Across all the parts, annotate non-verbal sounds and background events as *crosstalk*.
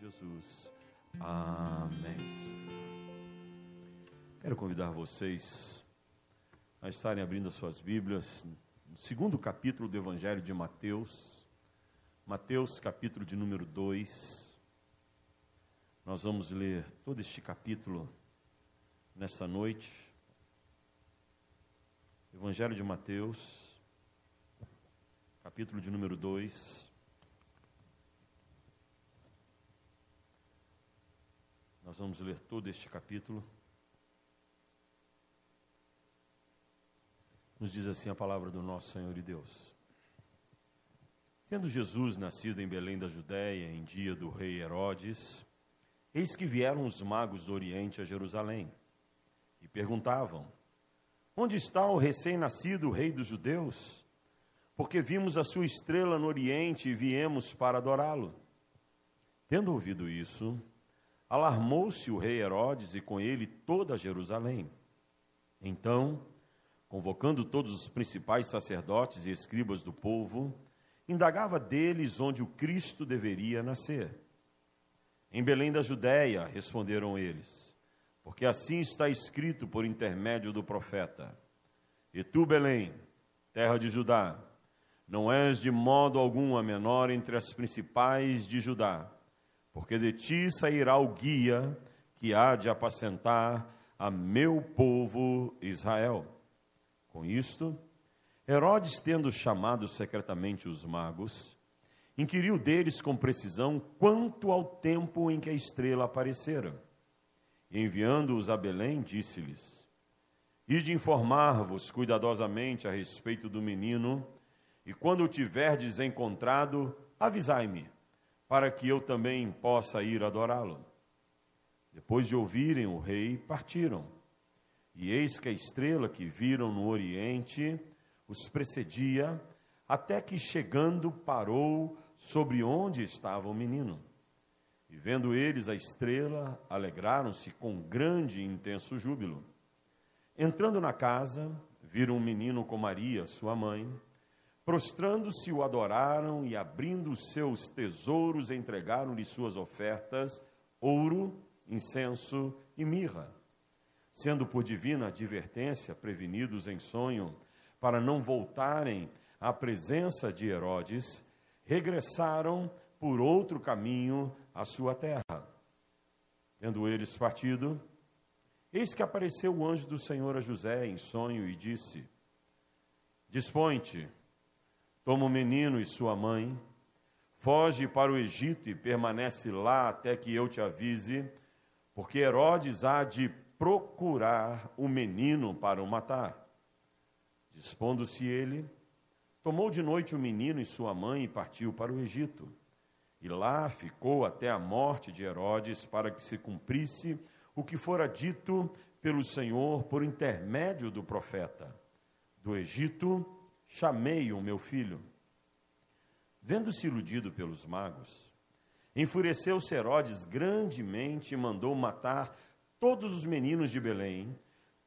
Jesus. Amém. Quero convidar vocês a estarem abrindo as suas Bíblias no segundo capítulo do Evangelho de Mateus, Mateus, capítulo de número 2. Nós vamos ler todo este capítulo nessa noite. Evangelho de Mateus, capítulo de número 2. Nós vamos ler todo este capítulo. Nos diz assim a palavra do nosso Senhor e Deus. Tendo Jesus nascido em Belém da Judéia, em dia do rei Herodes, eis que vieram os magos do Oriente a Jerusalém e perguntavam: Onde está o recém-nascido rei dos judeus? Porque vimos a sua estrela no Oriente e viemos para adorá-lo. Tendo ouvido isso, alarmou-se o rei Herodes e com ele toda Jerusalém. Então, convocando todos os principais sacerdotes e escribas do povo, indagava deles onde o Cristo deveria nascer. Em Belém da Judéia, responderam eles, porque assim está escrito por intermédio do profeta: E tu, Belém, terra de Judá, não és de modo algum a menor entre as principais de Judá porque de ti sairá o guia que há de apacentar a meu povo Israel. Com isto, Herodes, tendo chamado secretamente os magos, inquiriu deles com precisão quanto ao tempo em que a estrela aparecera. Enviando-os a Belém, disse-lhes: Ide informar-vos cuidadosamente a respeito do menino, e quando o tiverdes encontrado, avisai-me para que eu também possa ir adorá-lo. Depois de ouvirem o rei, partiram. E eis que a estrela que viram no oriente os precedia, até que chegando parou sobre onde estava o menino. E vendo eles a estrela, alegraram-se com grande e intenso júbilo. Entrando na casa, viram um menino com Maria, sua mãe, Prostrando-se, o adoraram e, abrindo os seus tesouros, entregaram-lhe suas ofertas: ouro, incenso e mirra. Sendo por divina advertência prevenidos em sonho, para não voltarem à presença de Herodes, regressaram por outro caminho à sua terra. Tendo eles partido, eis que apareceu o anjo do Senhor a José em sonho e disse: Dispõe-te Toma o menino e sua mãe, foge para o Egito e permanece lá até que eu te avise, porque Herodes há de procurar o menino para o matar. Dispondo-se ele, tomou de noite o menino e sua mãe e partiu para o Egito. E lá ficou até a morte de Herodes, para que se cumprisse o que fora dito pelo Senhor por intermédio do profeta: Do Egito chamei o meu filho. Vendo-se iludido pelos magos, enfureceu-se Herodes grandemente e mandou matar todos os meninos de Belém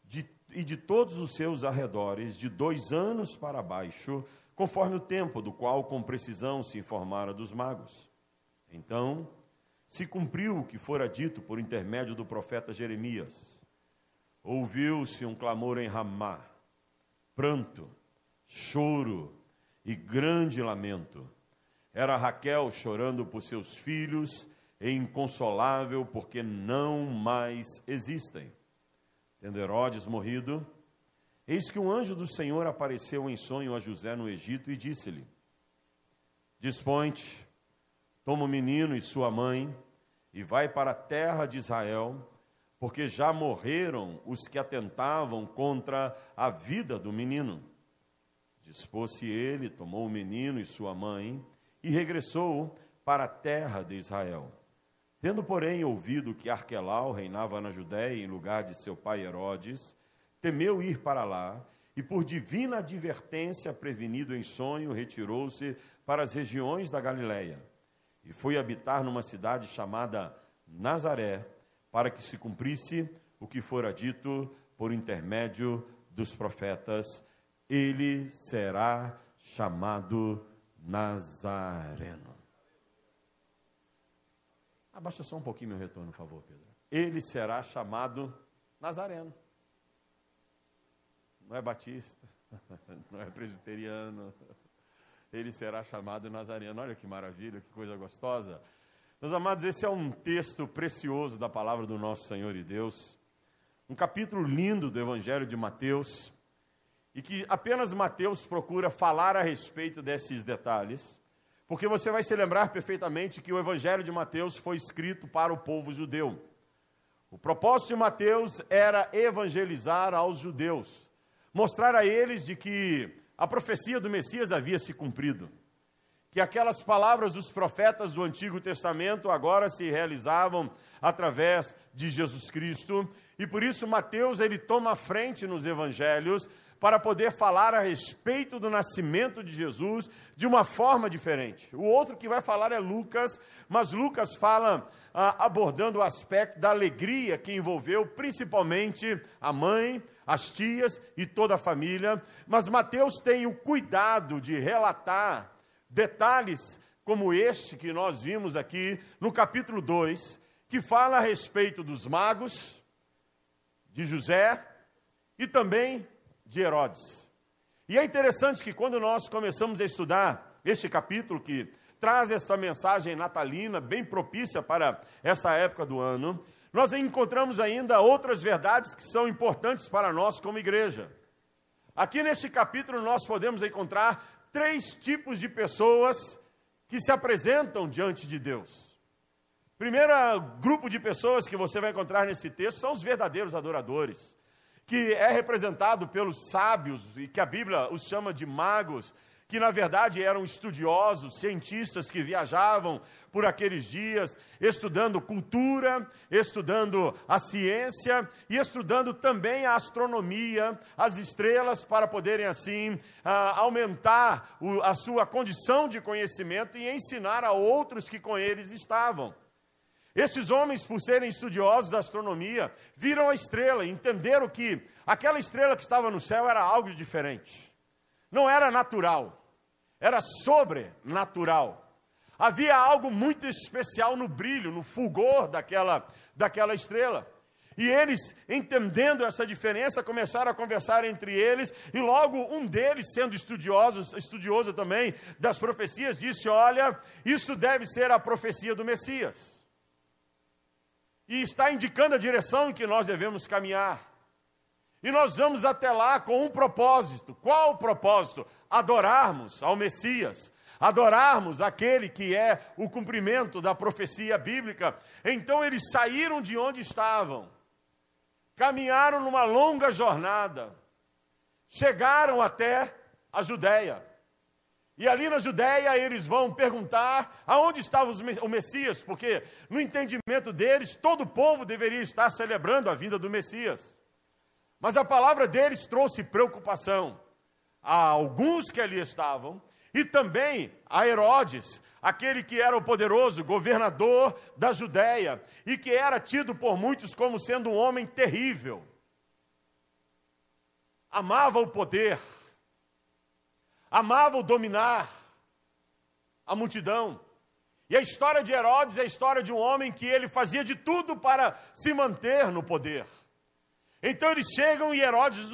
de, e de todos os seus arredores, de dois anos para baixo, conforme o tempo do qual com precisão se informara dos magos. Então se cumpriu o que fora dito por intermédio do profeta Jeremias. Ouviu-se um clamor em Ramá, pranto, choro e grande lamento. Era Raquel chorando por seus filhos e inconsolável porque não mais existem. Tendo Herodes morrido, eis que um anjo do Senhor apareceu em sonho a José no Egito e disse-lhe: Dispõe-te, toma o menino e sua mãe e vai para a terra de Israel, porque já morreram os que atentavam contra a vida do menino. Dispôs-se ele, tomou o menino e sua mãe e regressou para a terra de Israel. Tendo, porém, ouvido que Arquelau reinava na Judéia em lugar de seu pai Herodes, temeu ir para lá e, por divina advertência, prevenido em sonho, retirou-se para as regiões da Galiléia e foi habitar numa cidade chamada Nazaré, para que se cumprisse o que fora dito por intermédio dos profetas ele será chamado Nazareno. Abaixa só um pouquinho meu retorno, por favor, Pedro. Ele será chamado Nazareno. Não é batista, *laughs* não é presbiteriano. Ele será chamado Nazareno. Olha que maravilha, que coisa gostosa. Meus amados, esse é um texto precioso da palavra do nosso Senhor e Deus. Um capítulo lindo do Evangelho de Mateus. E que apenas Mateus procura falar a respeito desses detalhes. Porque você vai se lembrar perfeitamente que o Evangelho de Mateus foi escrito para o povo judeu. O propósito de Mateus era evangelizar aos judeus, mostrar a eles de que a profecia do Messias havia se cumprido, que aquelas palavras dos profetas do Antigo Testamento agora se realizavam através de Jesus Cristo, e por isso Mateus ele toma a frente nos evangelhos para poder falar a respeito do nascimento de Jesus de uma forma diferente. O outro que vai falar é Lucas, mas Lucas fala ah, abordando o aspecto da alegria que envolveu principalmente a mãe, as tias e toda a família. Mas Mateus tem o cuidado de relatar detalhes como este que nós vimos aqui no capítulo 2, que fala a respeito dos magos, de José e também de Herodes. E é interessante que quando nós começamos a estudar este capítulo, que traz esta mensagem natalina, bem propícia para essa época do ano, nós encontramos ainda outras verdades que são importantes para nós como igreja. Aqui neste capítulo nós podemos encontrar três tipos de pessoas que se apresentam diante de Deus. Primeiro grupo de pessoas que você vai encontrar nesse texto são os verdadeiros adoradores que é representado pelos sábios e que a Bíblia os chama de magos, que na verdade eram estudiosos, cientistas que viajavam por aqueles dias, estudando cultura, estudando a ciência e estudando também a astronomia, as estrelas, para poderem assim ah, aumentar a sua condição de conhecimento e ensinar a outros que com eles estavam. Esses homens, por serem estudiosos da astronomia, viram a estrela e entenderam que aquela estrela que estava no céu era algo diferente. Não era natural, era sobrenatural. Havia algo muito especial no brilho, no fulgor daquela, daquela estrela. E eles, entendendo essa diferença, começaram a conversar entre eles, e logo um deles, sendo estudioso, estudioso também das profecias, disse: Olha, isso deve ser a profecia do Messias e está indicando a direção em que nós devemos caminhar. E nós vamos até lá com um propósito. Qual o propósito? Adorarmos ao Messias, adorarmos aquele que é o cumprimento da profecia bíblica. Então eles saíram de onde estavam, caminharam numa longa jornada, chegaram até a Judéia. E ali na Judéia eles vão perguntar aonde estava o Messias, porque no entendimento deles todo o povo deveria estar celebrando a vinda do Messias. Mas a palavra deles trouxe preocupação a alguns que ali estavam e também a Herodes, aquele que era o poderoso governador da Judéia e que era tido por muitos como sendo um homem terrível. Amava o poder amavam dominar a multidão. E a história de Herodes é a história de um homem que ele fazia de tudo para se manter no poder. Então eles chegam e Herodes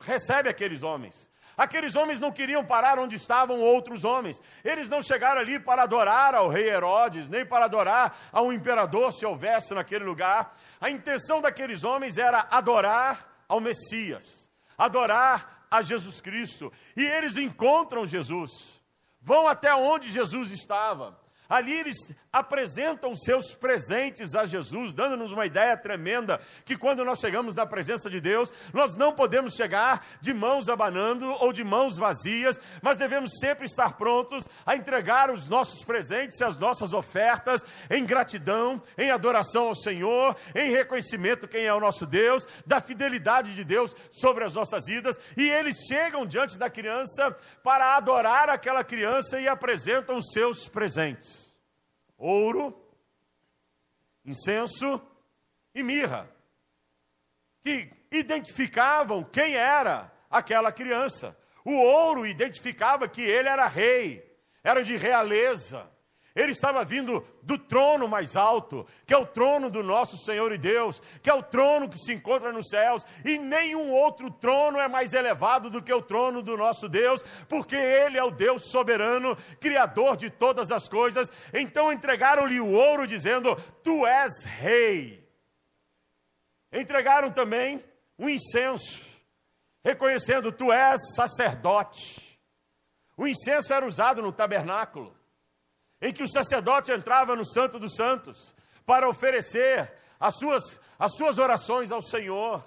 recebe aqueles homens. Aqueles homens não queriam parar onde estavam outros homens. Eles não chegaram ali para adorar ao rei Herodes, nem para adorar ao imperador, se houvesse naquele lugar. A intenção daqueles homens era adorar ao Messias, adorar a Jesus Cristo. E eles encontram Jesus, vão até onde Jesus estava. Ali eles apresentam seus presentes a Jesus, dando-nos uma ideia tremenda que quando nós chegamos na presença de Deus, nós não podemos chegar de mãos abanando ou de mãos vazias, mas devemos sempre estar prontos a entregar os nossos presentes e as nossas ofertas em gratidão, em adoração ao Senhor, em reconhecimento quem é o nosso Deus, da fidelidade de Deus sobre as nossas vidas, e eles chegam diante da criança para adorar aquela criança e apresentam seus presentes ouro, incenso e mirra, que identificavam quem era aquela criança. O ouro identificava que ele era rei, era de realeza. Ele estava vindo do trono mais alto, que é o trono do nosso Senhor e Deus, que é o trono que se encontra nos céus, e nenhum outro trono é mais elevado do que o trono do nosso Deus, porque Ele é o Deus soberano, Criador de todas as coisas. Então entregaram-lhe o ouro, dizendo: Tu és rei. Entregaram também o incenso, reconhecendo: Tu és sacerdote. O incenso era usado no tabernáculo em que o sacerdote entrava no Santo dos Santos para oferecer as suas, as suas orações ao Senhor.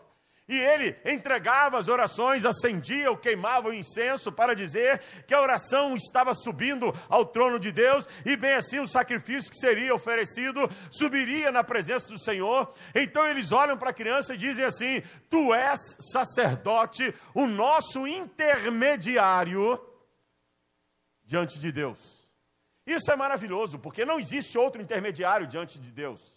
E ele entregava as orações, acendia ou queimava o incenso para dizer que a oração estava subindo ao trono de Deus, e bem assim o sacrifício que seria oferecido subiria na presença do Senhor. Então eles olham para a criança e dizem assim: Tu és sacerdote, o nosso intermediário diante de Deus. Isso é maravilhoso, porque não existe outro intermediário diante de Deus.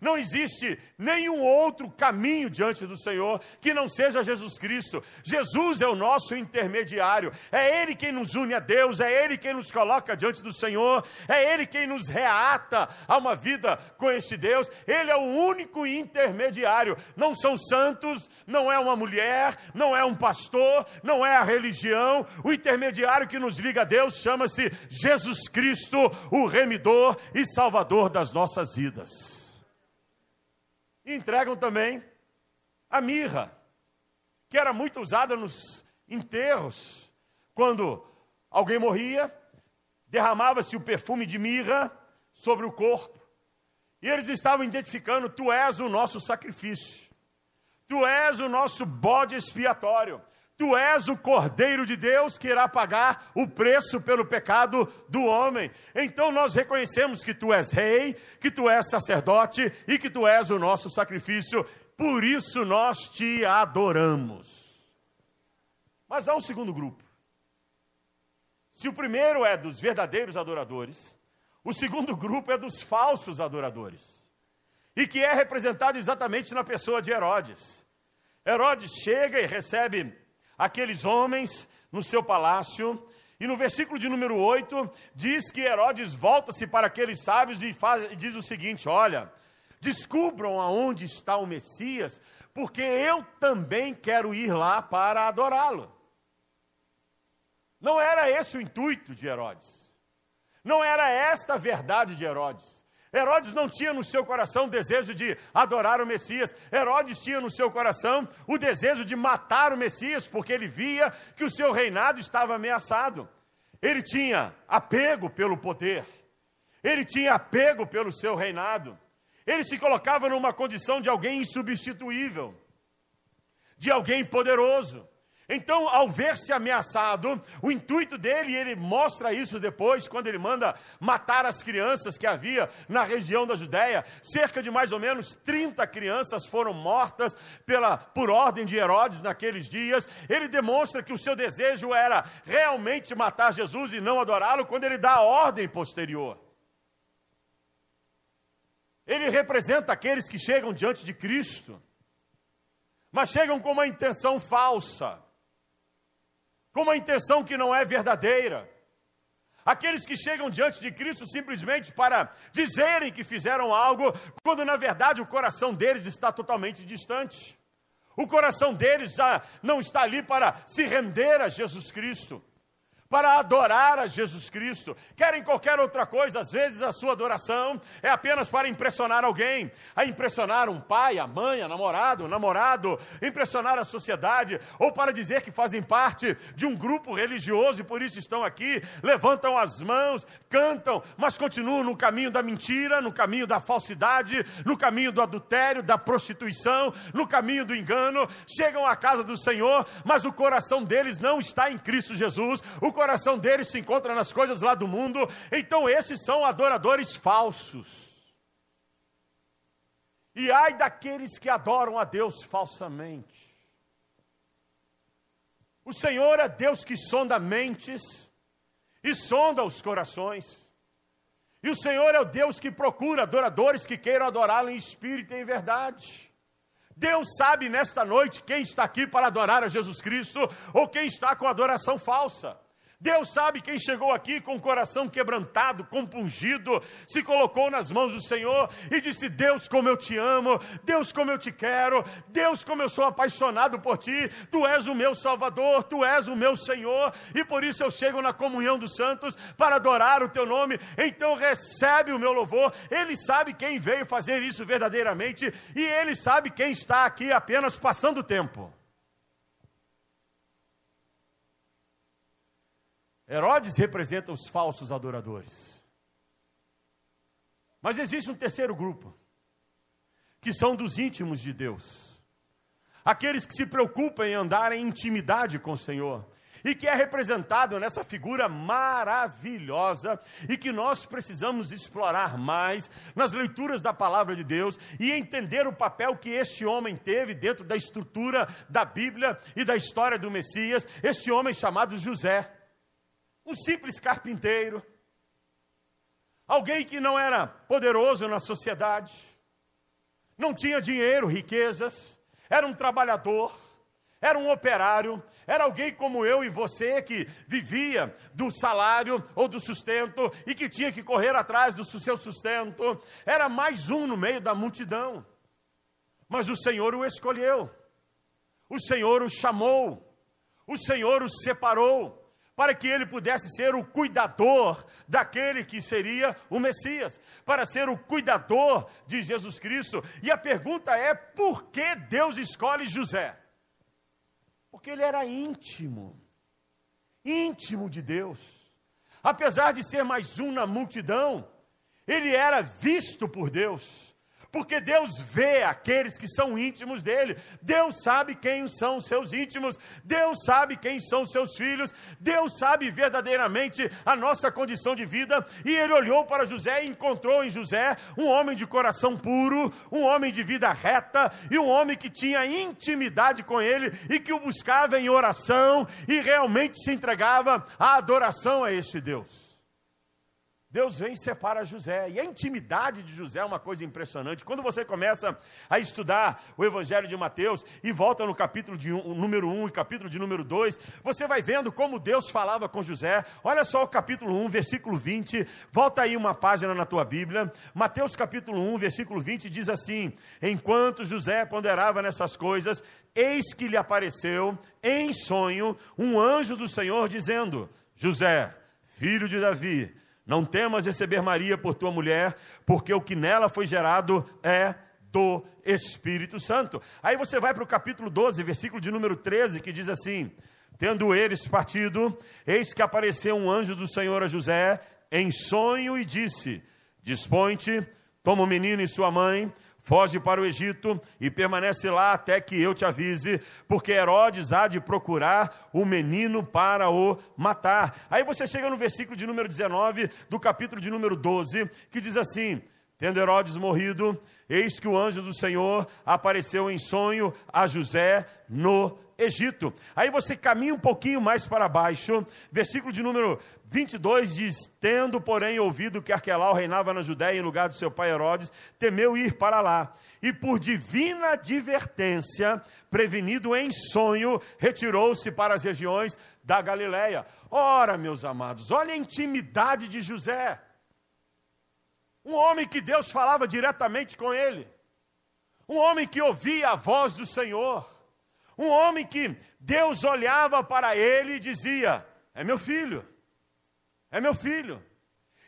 Não existe nenhum outro caminho diante do Senhor que não seja Jesus Cristo. Jesus é o nosso intermediário. É Ele quem nos une a Deus, é Ele quem nos coloca diante do Senhor, é Ele quem nos reata a uma vida com este Deus. Ele é o único intermediário. Não são santos, não é uma mulher, não é um pastor, não é a religião. O intermediário que nos liga a Deus chama-se Jesus Cristo, o remidor e salvador das nossas vidas. E entregam também a mirra, que era muito usada nos enterros. Quando alguém morria, derramava-se o perfume de mirra sobre o corpo. E eles estavam identificando: Tu és o nosso sacrifício, Tu és o nosso bode expiatório. Tu és o Cordeiro de Deus que irá pagar o preço pelo pecado do homem. Então nós reconhecemos que tu és rei, que tu és sacerdote e que tu és o nosso sacrifício. Por isso nós te adoramos. Mas há um segundo grupo. Se o primeiro é dos verdadeiros adoradores, o segundo grupo é dos falsos adoradores. E que é representado exatamente na pessoa de Herodes. Herodes chega e recebe aqueles homens no seu palácio. E no versículo de número 8, diz que Herodes volta-se para aqueles sábios e, faz, e diz o seguinte: Olha, descubram aonde está o Messias, porque eu também quero ir lá para adorá-lo. Não era esse o intuito de Herodes. Não era esta a verdade de Herodes. Herodes não tinha no seu coração o desejo de adorar o Messias. Herodes tinha no seu coração o desejo de matar o Messias, porque ele via que o seu reinado estava ameaçado. Ele tinha apego pelo poder. Ele tinha apego pelo seu reinado. Ele se colocava numa condição de alguém insubstituível, de alguém poderoso. Então, ao ver-se ameaçado, o intuito dele, e ele mostra isso depois, quando ele manda matar as crianças que havia na região da Judéia, cerca de mais ou menos 30 crianças foram mortas pela, por ordem de Herodes naqueles dias. Ele demonstra que o seu desejo era realmente matar Jesus e não adorá-lo, quando ele dá a ordem posterior. Ele representa aqueles que chegam diante de Cristo, mas chegam com uma intenção falsa com uma intenção que não é verdadeira. Aqueles que chegam diante de Cristo simplesmente para dizerem que fizeram algo, quando na verdade o coração deles está totalmente distante. O coração deles já não está ali para se render a Jesus Cristo para adorar a Jesus Cristo. Querem qualquer outra coisa, às vezes a sua adoração é apenas para impressionar alguém, a impressionar um pai, a mãe, a namorado, o namorado, impressionar a sociedade, ou para dizer que fazem parte de um grupo religioso e por isso estão aqui, levantam as mãos, cantam, mas continuam no caminho da mentira, no caminho da falsidade, no caminho do adultério, da prostituição, no caminho do engano, chegam à casa do Senhor, mas o coração deles não está em Cristo Jesus. O coração deles se encontra nas coisas lá do mundo, então esses são adoradores falsos. E ai daqueles que adoram a Deus falsamente. O Senhor é Deus que sonda mentes e sonda os corações. E o Senhor é o Deus que procura adoradores que queiram adorá-lo em espírito e em verdade. Deus sabe nesta noite quem está aqui para adorar a Jesus Cristo ou quem está com adoração falsa. Deus sabe quem chegou aqui com o coração quebrantado, compungido, se colocou nas mãos do Senhor e disse: Deus, como eu te amo, Deus, como eu te quero, Deus, como eu sou apaixonado por ti, tu és o meu Salvador, tu és o meu Senhor, e por isso eu chego na comunhão dos santos para adorar o teu nome. Então recebe o meu louvor. Ele sabe quem veio fazer isso verdadeiramente e ele sabe quem está aqui apenas passando tempo. Herodes representa os falsos adoradores. Mas existe um terceiro grupo, que são dos íntimos de Deus. Aqueles que se preocupam em andar em intimidade com o Senhor. E que é representado nessa figura maravilhosa e que nós precisamos explorar mais nas leituras da palavra de Deus e entender o papel que este homem teve dentro da estrutura da Bíblia e da história do Messias, este homem chamado José um simples carpinteiro, alguém que não era poderoso na sociedade, não tinha dinheiro, riquezas, era um trabalhador, era um operário, era alguém como eu e você que vivia do salário ou do sustento e que tinha que correr atrás do seu sustento, era mais um no meio da multidão. Mas o Senhor o escolheu, o Senhor o chamou, o Senhor o separou, para que ele pudesse ser o cuidador daquele que seria o Messias, para ser o cuidador de Jesus Cristo. E a pergunta é: por que Deus escolhe José? Porque ele era íntimo, íntimo de Deus. Apesar de ser mais um na multidão, ele era visto por Deus porque Deus vê aqueles que são íntimos dele. Deus sabe quem são os seus íntimos, Deus sabe quem são os seus filhos, Deus sabe verdadeiramente a nossa condição de vida. E ele olhou para José e encontrou em José um homem de coração puro, um homem de vida reta e um homem que tinha intimidade com ele e que o buscava em oração e realmente se entregava à adoração a esse Deus. Deus vem e separa José. E a intimidade de José é uma coisa impressionante. Quando você começa a estudar o Evangelho de Mateus e volta no capítulo de um, número 1 e capítulo de número 2, você vai vendo como Deus falava com José. Olha só o capítulo 1, versículo 20. Volta aí uma página na tua Bíblia. Mateus capítulo 1, versículo 20 diz assim: Enquanto José ponderava nessas coisas, eis que lhe apareceu em sonho um anjo do Senhor dizendo: José, filho de Davi, não temas receber Maria por tua mulher, porque o que nela foi gerado é do Espírito Santo. Aí você vai para o capítulo 12, versículo de número 13, que diz assim: Tendo eles partido, eis que apareceu um anjo do Senhor a José em sonho e disse: Dispõe-te, toma o menino e sua mãe, Foge para o Egito e permanece lá até que eu te avise, porque Herodes há de procurar o menino para o matar. Aí você chega no versículo de número 19 do capítulo de número 12, que diz assim: Tendo Herodes morrido, eis que o anjo do Senhor apareceu em sonho a José no Egito. Aí você caminha um pouquinho mais para baixo, versículo de número 22 diz: Tendo, porém, ouvido que Arquelau reinava na Judéia em lugar do seu pai Herodes, temeu ir para lá. E por divina advertência, prevenido em sonho, retirou-se para as regiões da Galiléia. Ora, meus amados, olha a intimidade de José. Um homem que Deus falava diretamente com ele. Um homem que ouvia a voz do Senhor um homem que Deus olhava para ele e dizia: É meu filho, é meu filho.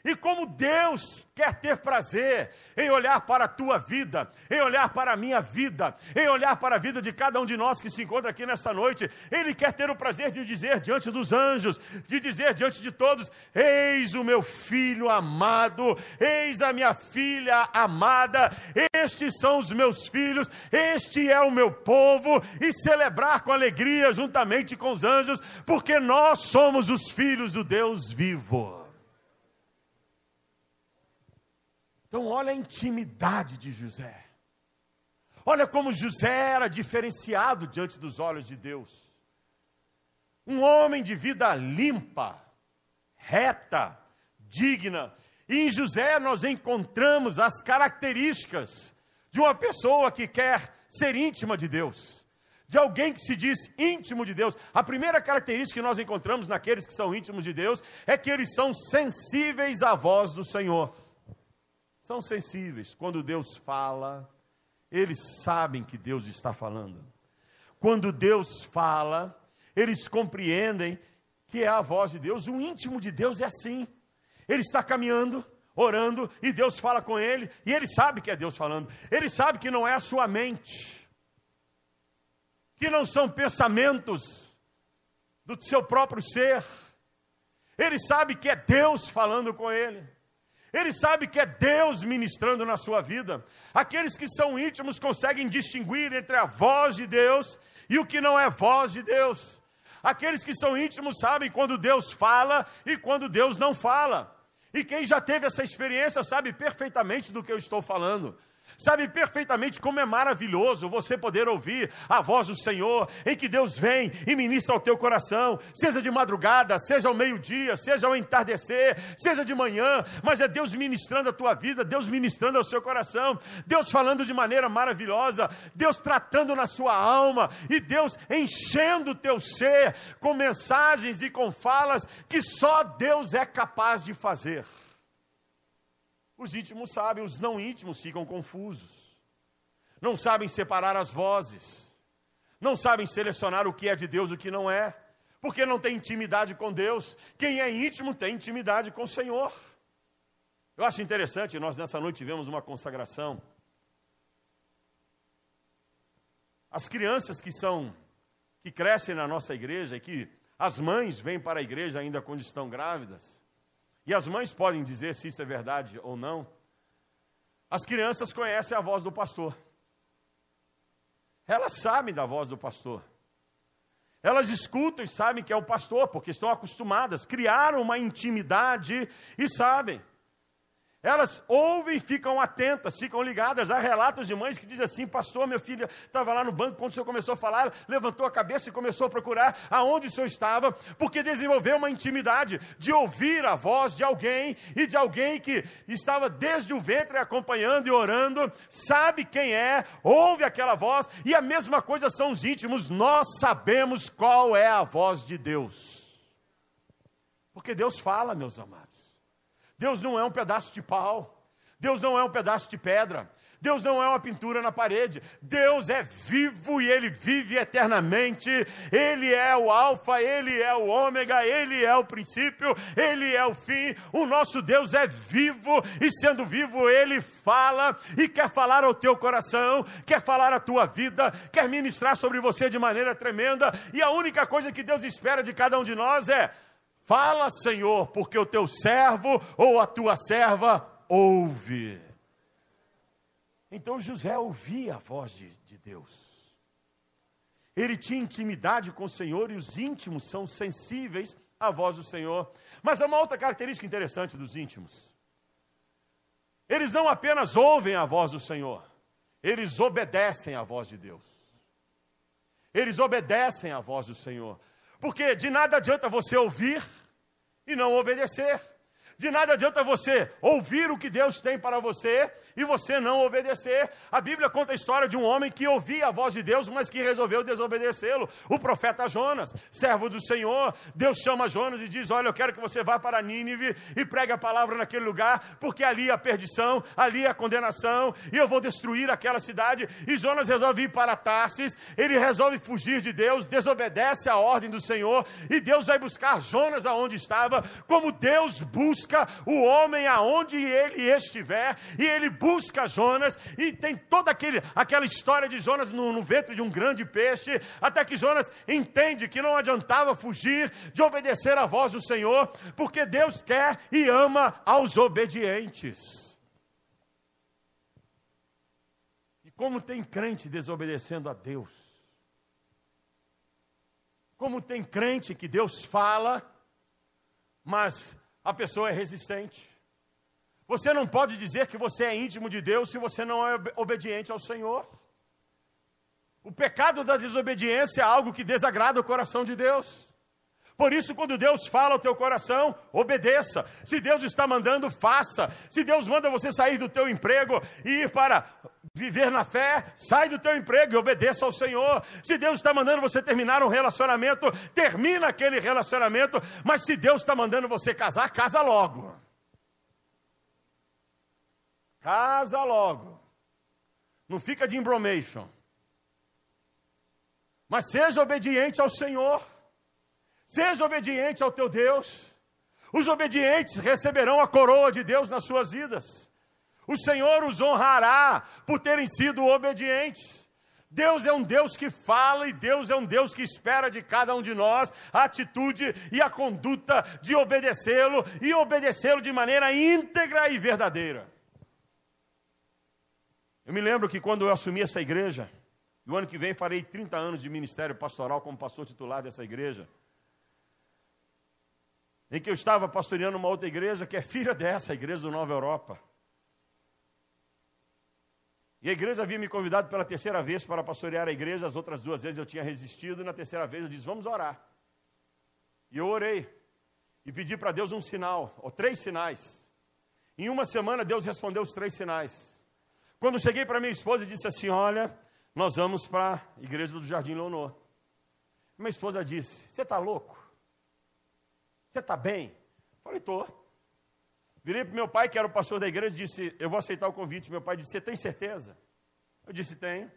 E como Deus quer ter prazer em olhar para a tua vida, em olhar para a minha vida, em olhar para a vida de cada um de nós que se encontra aqui nessa noite, Ele quer ter o prazer de dizer diante dos anjos, de dizer diante de todos: Eis o meu filho amado, eis a minha filha amada, estes são os meus filhos, este é o meu povo, e celebrar com alegria juntamente com os anjos, porque nós somos os filhos do Deus vivo. Então, olha a intimidade de José. Olha como José era diferenciado diante dos olhos de Deus. Um homem de vida limpa, reta, digna. E em José nós encontramos as características de uma pessoa que quer ser íntima de Deus de alguém que se diz íntimo de Deus. A primeira característica que nós encontramos naqueles que são íntimos de Deus é que eles são sensíveis à voz do Senhor. São sensíveis. Quando Deus fala, eles sabem que Deus está falando. Quando Deus fala, eles compreendem que é a voz de Deus. O íntimo de Deus é assim. Ele está caminhando, orando, e Deus fala com ele, e ele sabe que é Deus falando. Ele sabe que não é a sua mente que não são pensamentos do seu próprio ser. Ele sabe que é Deus falando com ele. Ele sabe que é Deus ministrando na sua vida. Aqueles que são íntimos conseguem distinguir entre a voz de Deus e o que não é voz de Deus. Aqueles que são íntimos sabem quando Deus fala e quando Deus não fala. E quem já teve essa experiência sabe perfeitamente do que eu estou falando. Sabe perfeitamente como é maravilhoso você poder ouvir a voz do Senhor, em que Deus vem e ministra ao teu coração, seja de madrugada, seja ao meio-dia, seja ao entardecer, seja de manhã, mas é Deus ministrando a tua vida, Deus ministrando ao seu coração, Deus falando de maneira maravilhosa, Deus tratando na sua alma e Deus enchendo o teu ser com mensagens e com falas que só Deus é capaz de fazer. Os íntimos sabem, os não íntimos ficam confusos. Não sabem separar as vozes. Não sabem selecionar o que é de Deus e o que não é. Porque não tem intimidade com Deus. Quem é íntimo tem intimidade com o Senhor. Eu acho interessante, nós nessa noite tivemos uma consagração. As crianças que são que crescem na nossa igreja e que as mães vêm para a igreja ainda quando estão grávidas, e as mães podem dizer se isso é verdade ou não. As crianças conhecem a voz do pastor. Elas sabem da voz do pastor. Elas escutam e sabem que é o pastor, porque estão acostumadas, criaram uma intimidade e sabem. Elas ouvem e ficam atentas, ficam ligadas. Há relatos de mães que dizem assim: Pastor, minha filha estava lá no banco, quando o senhor começou a falar, levantou a cabeça e começou a procurar aonde o senhor estava, porque desenvolveu uma intimidade de ouvir a voz de alguém e de alguém que estava desde o ventre acompanhando e orando, sabe quem é, ouve aquela voz, e a mesma coisa são os íntimos, nós sabemos qual é a voz de Deus. Porque Deus fala, meus amados. Deus não é um pedaço de pau. Deus não é um pedaço de pedra. Deus não é uma pintura na parede. Deus é vivo e ele vive eternamente. Ele é o Alfa, ele é o Ômega, ele é o princípio, ele é o fim. O nosso Deus é vivo e, sendo vivo, ele fala e quer falar ao teu coração, quer falar à tua vida, quer ministrar sobre você de maneira tremenda. E a única coisa que Deus espera de cada um de nós é Fala, Senhor, porque o teu servo ou a tua serva ouve. Então José ouvia a voz de, de Deus. Ele tinha intimidade com o Senhor e os íntimos são sensíveis à voz do Senhor. Mas há uma outra característica interessante dos íntimos. Eles não apenas ouvem a voz do Senhor, eles obedecem à voz de Deus. Eles obedecem à voz do Senhor. Porque de nada adianta você ouvir e não obedecer. De nada adianta você ouvir o que Deus tem para você e você não obedecer. A Bíblia conta a história de um homem que ouvia a voz de Deus, mas que resolveu desobedecê-lo. O profeta Jonas, servo do Senhor, Deus chama Jonas e diz: Olha, eu quero que você vá para Nínive e pregue a palavra naquele lugar, porque ali é a perdição, ali é a condenação, e eu vou destruir aquela cidade. E Jonas resolve ir para Tarsis, ele resolve fugir de Deus, desobedece a ordem do Senhor, e Deus vai buscar Jonas aonde estava, como Deus busca o homem aonde ele estiver, e ele busca Jonas e tem toda aquele, aquela história de Jonas no, no ventre de um grande peixe, até que Jonas entende que não adiantava fugir de obedecer à voz do Senhor, porque Deus quer e ama aos obedientes. E como tem crente desobedecendo a Deus, como tem crente que Deus fala, mas a pessoa é resistente. Você não pode dizer que você é íntimo de Deus se você não é obediente ao Senhor. O pecado da desobediência é algo que desagrada o coração de Deus. Por isso, quando Deus fala ao teu coração, obedeça. Se Deus está mandando, faça. Se Deus manda você sair do teu emprego e ir para viver na fé, sai do teu emprego e obedeça ao Senhor. Se Deus está mandando você terminar um relacionamento, termina aquele relacionamento. Mas se Deus está mandando você casar, casa logo. Casa logo. Não fica de embromation. Mas seja obediente ao Senhor. Seja obediente ao teu Deus. Os obedientes receberão a coroa de Deus nas suas vidas. O Senhor os honrará por terem sido obedientes. Deus é um Deus que fala e Deus é um Deus que espera de cada um de nós a atitude e a conduta de obedecê-lo e obedecê-lo de maneira íntegra e verdadeira. Eu me lembro que quando eu assumi essa igreja, no ano que vem farei 30 anos de ministério pastoral como pastor titular dessa igreja em que eu estava pastoreando uma outra igreja que é filha dessa, a igreja do Nova Europa. E a igreja havia me convidado pela terceira vez para pastorear a igreja, as outras duas vezes eu tinha resistido, e na terceira vez eu disse: Vamos orar. E eu orei, e pedi para Deus um sinal, ou três sinais. Em uma semana, Deus respondeu os três sinais. Quando cheguei para minha esposa e disse assim: Olha, nós vamos para a igreja do Jardim Leonor. Minha esposa disse: Você está louco? Você está bem? Falei, estou. Virei para meu pai, que era o pastor da igreja, e disse: Eu vou aceitar o convite. Meu pai disse: Você tem certeza? Eu disse: Tenho.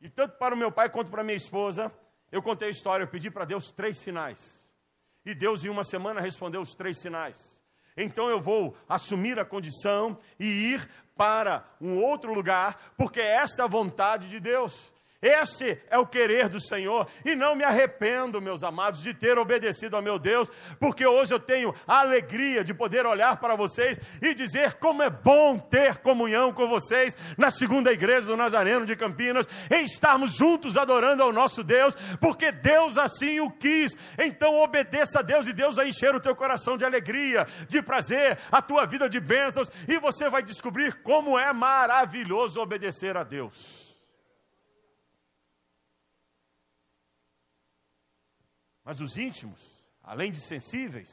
E tanto para o meu pai quanto para a minha esposa, eu contei a história. Eu pedi para Deus três sinais. E Deus, em uma semana, respondeu os três sinais. Então eu vou assumir a condição e ir para um outro lugar, porque esta é a vontade de Deus. Este é o querer do Senhor, e não me arrependo, meus amados, de ter obedecido ao meu Deus, porque hoje eu tenho a alegria de poder olhar para vocês e dizer como é bom ter comunhão com vocês na segunda igreja do Nazareno de Campinas, em estarmos juntos adorando ao nosso Deus, porque Deus assim o quis. Então obedeça a Deus e Deus vai encher o teu coração de alegria, de prazer, a tua vida de bênçãos, e você vai descobrir como é maravilhoso obedecer a Deus. Mas os íntimos, além de sensíveis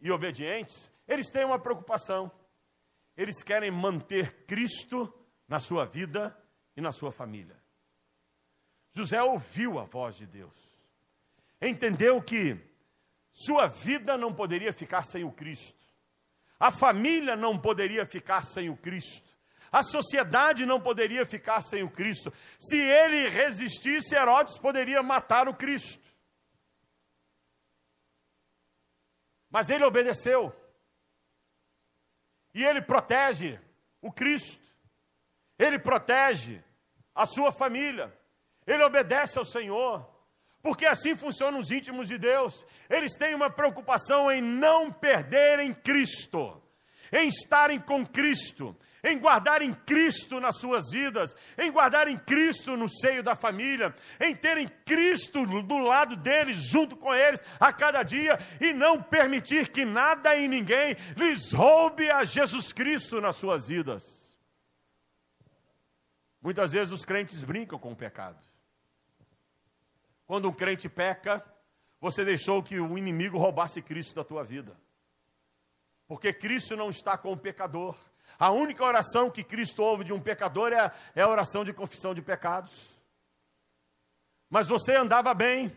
e obedientes, eles têm uma preocupação. Eles querem manter Cristo na sua vida e na sua família. José ouviu a voz de Deus, entendeu que sua vida não poderia ficar sem o Cristo, a família não poderia ficar sem o Cristo, a sociedade não poderia ficar sem o Cristo. Se ele resistisse, Herodes poderia matar o Cristo. Mas ele obedeceu. E ele protege o Cristo. Ele protege a sua família. Ele obedece ao Senhor. Porque assim funcionam os íntimos de Deus. Eles têm uma preocupação em não perderem Cristo, em estarem com Cristo, em guardarem Cristo nas suas vidas, em guardarem Cristo no seio da família, em terem Cristo do lado deles, junto com eles, a cada dia, e não permitir que nada e ninguém lhes roube a Jesus Cristo nas suas vidas. Muitas vezes os crentes brincam com o pecado. Quando um crente peca, você deixou que o inimigo roubasse Cristo da tua vida. Porque Cristo não está com o pecador. A única oração que Cristo ouve de um pecador é é a oração de confissão de pecados. Mas você andava bem,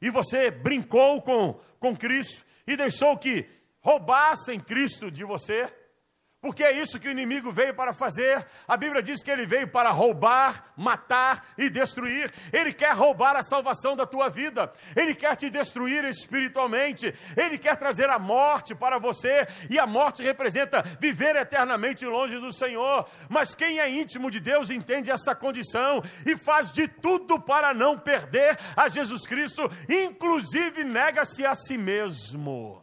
e você brincou com, com Cristo, e deixou que roubassem Cristo de você, porque é isso que o inimigo veio para fazer. A Bíblia diz que ele veio para roubar, matar e destruir. Ele quer roubar a salvação da tua vida. Ele quer te destruir espiritualmente. Ele quer trazer a morte para você. E a morte representa viver eternamente longe do Senhor. Mas quem é íntimo de Deus entende essa condição e faz de tudo para não perder a Jesus Cristo, inclusive nega-se a si mesmo.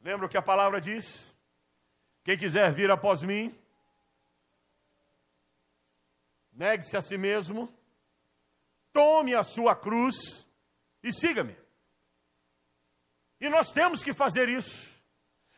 Lembra o que a palavra diz? Quem quiser vir após mim, negue-se a si mesmo, tome a sua cruz e siga-me. E nós temos que fazer isso.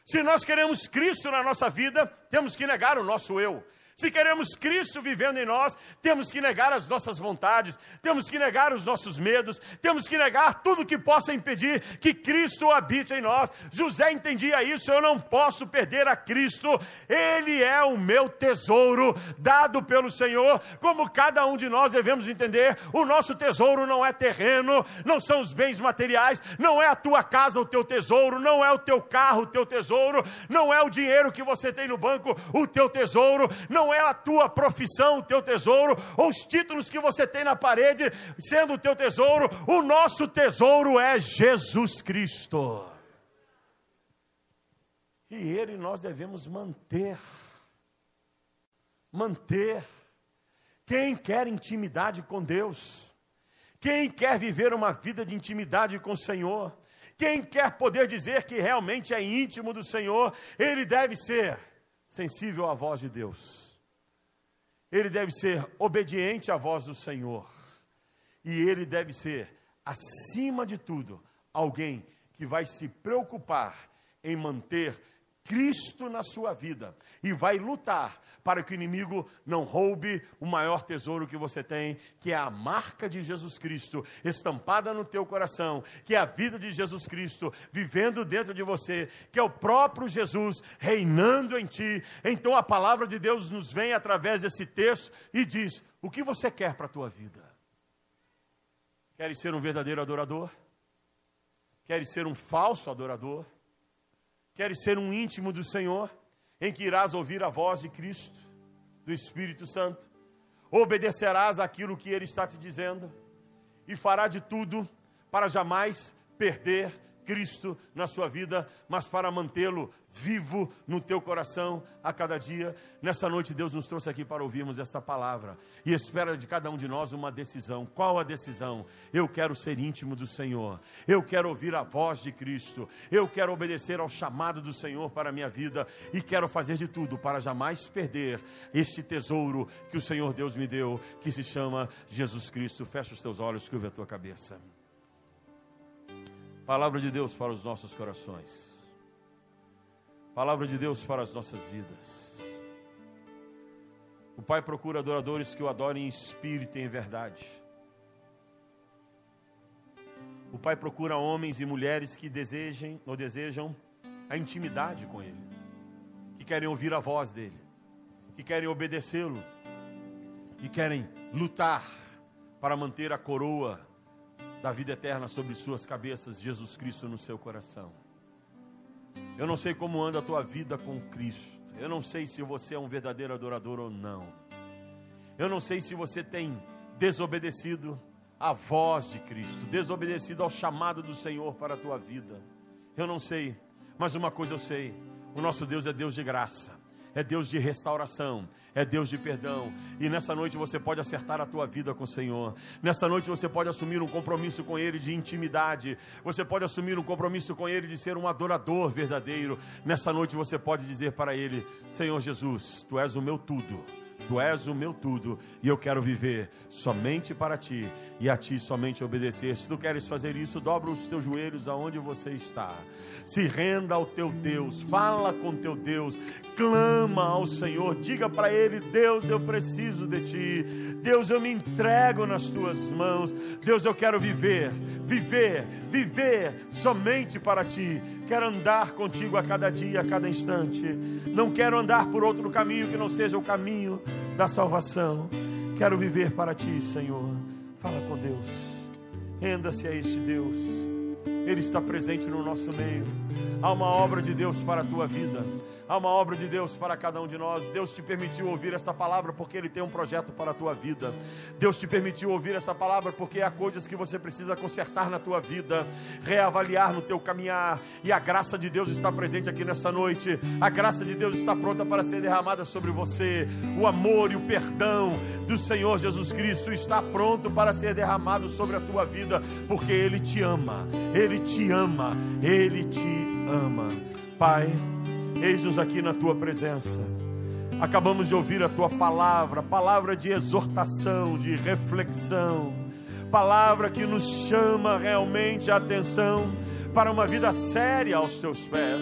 Se nós queremos Cristo na nossa vida, temos que negar o nosso eu. Se queremos Cristo vivendo em nós, temos que negar as nossas vontades, temos que negar os nossos medos, temos que negar tudo que possa impedir que Cristo habite em nós. José entendia isso, eu não posso perder a Cristo, Ele é o meu tesouro dado pelo Senhor, como cada um de nós devemos entender, o nosso tesouro não é terreno, não são os bens materiais, não é a tua casa o teu tesouro, não é o teu carro o teu tesouro, não é o dinheiro que você tem no banco o teu tesouro, não não é a tua profissão o teu tesouro, ou os títulos que você tem na parede sendo o teu tesouro, o nosso tesouro é Jesus Cristo. E Ele nós devemos manter. Manter. Quem quer intimidade com Deus, quem quer viver uma vida de intimidade com o Senhor, quem quer poder dizer que realmente é íntimo do Senhor, ele deve ser sensível à voz de Deus ele deve ser obediente à voz do Senhor. E ele deve ser, acima de tudo, alguém que vai se preocupar em manter Cristo na sua vida e vai lutar para que o inimigo não roube o maior tesouro que você tem, que é a marca de Jesus Cristo estampada no teu coração, que é a vida de Jesus Cristo vivendo dentro de você, que é o próprio Jesus reinando em ti. Então a palavra de Deus nos vem através desse texto e diz: o que você quer para a tua vida? Queres ser um verdadeiro adorador? Queres ser um falso adorador? Queres ser um íntimo do Senhor, em que irás ouvir a voz de Cristo, do Espírito Santo, obedecerás aquilo que Ele está te dizendo e fará de tudo para jamais perder Cristo na sua vida, mas para mantê-lo vivo no teu coração a cada dia. Nessa noite, Deus nos trouxe aqui para ouvirmos esta palavra e espera de cada um de nós uma decisão. Qual a decisão? Eu quero ser íntimo do Senhor, eu quero ouvir a voz de Cristo, eu quero obedecer ao chamado do Senhor para a minha vida e quero fazer de tudo para jamais perder este tesouro que o Senhor Deus me deu, que se chama Jesus Cristo. Fecha os teus olhos, curva a tua cabeça. Palavra de Deus para os nossos corações. Palavra de Deus para as nossas vidas. O Pai procura adoradores que o adorem em espírito e em verdade. O Pai procura homens e mulheres que desejem ou desejam a intimidade com Ele, que querem ouvir a voz dEle, que querem obedecê-lo, e querem lutar para manter a coroa da vida eterna sobre suas cabeças, Jesus Cristo no seu coração. Eu não sei como anda a tua vida com Cristo. Eu não sei se você é um verdadeiro adorador ou não. Eu não sei se você tem desobedecido à voz de Cristo, desobedecido ao chamado do Senhor para a tua vida. Eu não sei, mas uma coisa eu sei: o nosso Deus é Deus de graça é Deus de restauração, é Deus de perdão. E nessa noite você pode acertar a tua vida com o Senhor. Nessa noite você pode assumir um compromisso com Ele de intimidade. Você pode assumir um compromisso com Ele de ser um adorador verdadeiro. Nessa noite você pode dizer para Ele: Senhor Jesus, Tu és o meu tudo. Tu és o meu tudo e eu quero viver somente para ti e a ti somente obedecer. Se tu queres fazer isso, dobra os teus joelhos aonde você está. Se renda ao teu Deus, fala com teu Deus, clama ao Senhor, diga para Ele: Deus, eu preciso de Ti, Deus, eu me entrego nas Tuas mãos, Deus, eu quero viver, viver, viver somente para Ti, quero andar contigo a cada dia, a cada instante, não quero andar por outro caminho que não seja o caminho da salvação, quero viver para Ti, Senhor. Fala com Deus, renda-se a este Deus. Ele está presente no nosso meio. Há uma obra de Deus para a tua vida. Há uma obra de Deus para cada um de nós. Deus te permitiu ouvir essa palavra porque Ele tem um projeto para a tua vida. Deus te permitiu ouvir essa palavra porque há coisas que você precisa consertar na tua vida, reavaliar no teu caminhar. E a graça de Deus está presente aqui nessa noite. A graça de Deus está pronta para ser derramada sobre você. O amor e o perdão do Senhor Jesus Cristo está pronto para ser derramado sobre a tua vida, porque Ele te ama. Ele te ama. Ele te ama. Pai, Eis-nos aqui na tua presença. Acabamos de ouvir a tua palavra, palavra de exortação, de reflexão, palavra que nos chama realmente a atenção para uma vida séria aos teus pés.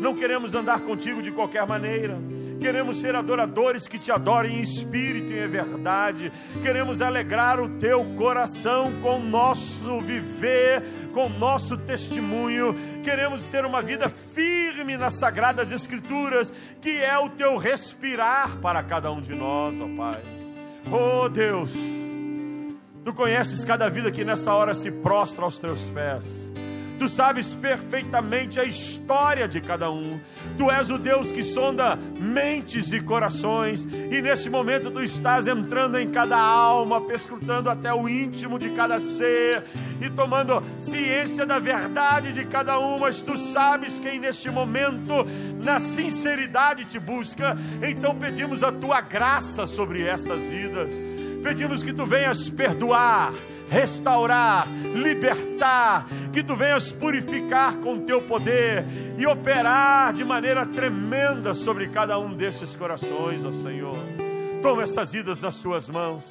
Não queremos andar contigo de qualquer maneira Queremos ser adoradores que te adorem em espírito e em verdade. Queremos alegrar o teu coração com o nosso viver, com o nosso testemunho. Queremos ter uma vida firme nas sagradas escrituras, que é o teu respirar para cada um de nós, ó Pai. Oh Deus, tu conheces cada vida que nesta hora se prostra aos teus pés. Tu sabes perfeitamente a história de cada um. Tu és o Deus que sonda mentes e corações, e nesse momento tu estás entrando em cada alma, perscrutando até o íntimo de cada ser e tomando ciência da verdade de cada um. Mas tu sabes quem neste momento, na sinceridade, te busca. Então pedimos a tua graça sobre essas vidas. Pedimos que tu venhas perdoar restaurar, libertar, que tu venhas purificar com teu poder e operar de maneira tremenda sobre cada um desses corações, ó Senhor. Toma essas vidas nas tuas mãos.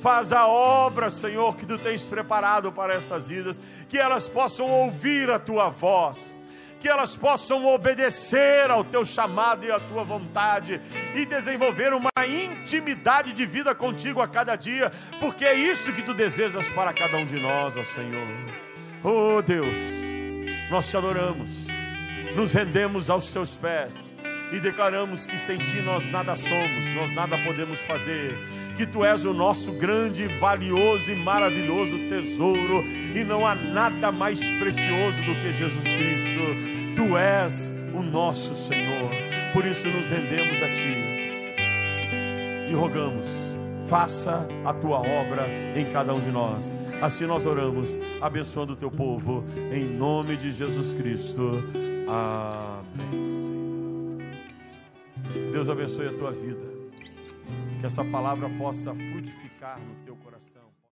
Faz a obra, Senhor, que tu tens preparado para essas vidas, que elas possam ouvir a tua voz que elas possam obedecer ao teu chamado e à tua vontade e desenvolver uma intimidade de vida contigo a cada dia, porque é isso que tu desejas para cada um de nós, ó Senhor. Oh Deus, nós te adoramos, nos rendemos aos teus pés e declaramos que sem ti nós nada somos, nós nada podemos fazer, que tu és o nosso grande, valioso e maravilhoso tesouro e não há nada mais precioso do que Jesus Cristo. Tu és o nosso Senhor, por isso nos rendemos a Ti e rogamos, faça a Tua obra em cada um de nós. Assim nós oramos, abençoando o Teu povo, em nome de Jesus Cristo. Amém. Deus abençoe a tua vida, que essa palavra possa frutificar no.